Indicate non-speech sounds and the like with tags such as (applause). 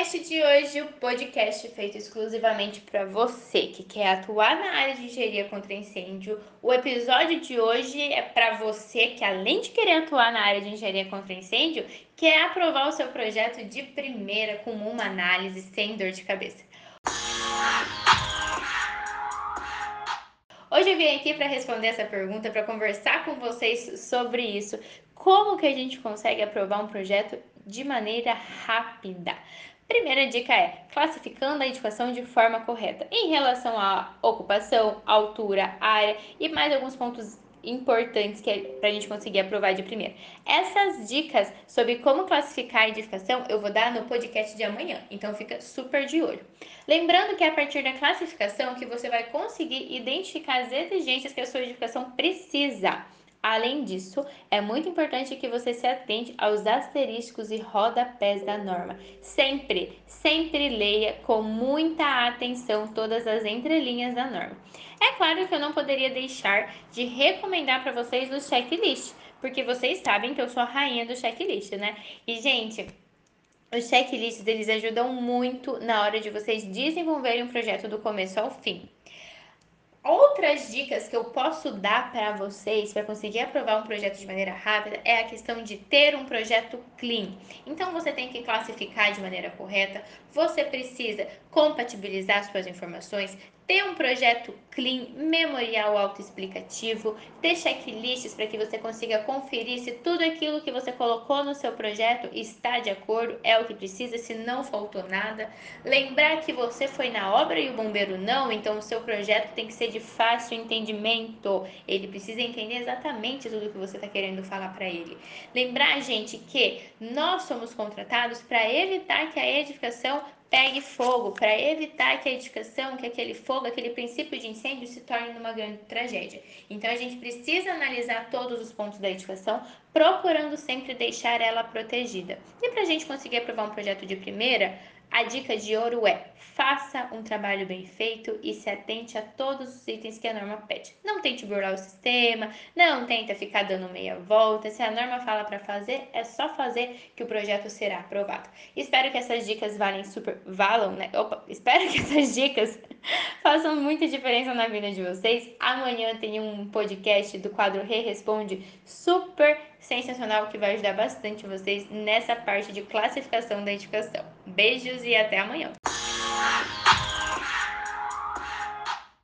podcast de hoje, o podcast feito exclusivamente para você que quer atuar na área de engenharia contra incêndio. O episódio de hoje é para você que além de querer atuar na área de engenharia contra incêndio, quer aprovar o seu projeto de primeira com uma análise sem dor de cabeça. Hoje eu vim aqui para responder essa pergunta, para conversar com vocês sobre isso. Como que a gente consegue aprovar um projeto de maneira rápida. Primeira dica é classificando a edificação de forma correta em relação à ocupação, altura, área e mais alguns pontos importantes que é para a gente conseguir aprovar de primeira. Essas dicas sobre como classificar a edificação eu vou dar no podcast de amanhã, então fica super de olho. Lembrando que é a partir da classificação que você vai conseguir identificar as exigências que a sua edificação precisa. Além disso, é muito importante que você se atente aos asteriscos e rodapés da norma. Sempre, sempre leia com muita atenção todas as entrelinhas da norma. É claro que eu não poderia deixar de recomendar para vocês o checklist, porque vocês sabem que eu sou a rainha do checklist, né? E, gente, os checklists eles ajudam muito na hora de vocês desenvolverem um projeto do começo ao fim. Outras dicas que eu posso dar para vocês para conseguir aprovar um projeto de maneira rápida é a questão de ter um projeto clean. Então você tem que classificar de maneira correta, você precisa compatibilizar suas informações, ter um projeto clean, memorial autoexplicativo, ter checklists para que você consiga conferir se tudo aquilo que você colocou no seu projeto está de acordo, é o que precisa, se não faltou nada. Lembrar que você foi na obra e o bombeiro não, então o seu projeto tem que ser de fácil entendimento. Ele precisa entender exatamente tudo que você está querendo falar para ele. Lembrar, gente, que nós somos contratados para evitar que a edificação pegue fogo para evitar que a edificação, que aquele fogo, aquele princípio de incêndio se torne uma grande tragédia. Então a gente precisa analisar todos os pontos da edificação, procurando sempre deixar ela protegida. E para a gente conseguir aprovar um projeto de primeira, a dica de ouro é: faça um trabalho bem feito e se atente a todos os itens que a norma pede. Não tente burlar o sistema, não tenta ficar dando meia volta. Se a norma fala para fazer, é só fazer que o projeto será aprovado. Espero que essas dicas valem super valam, né? Opa, espero que essas dicas (laughs) façam muita diferença na vida de vocês. Amanhã tem um podcast do quadro Re Responde super sensacional que vai ajudar bastante vocês nessa parte de classificação da edificação. Beijos e até amanhã!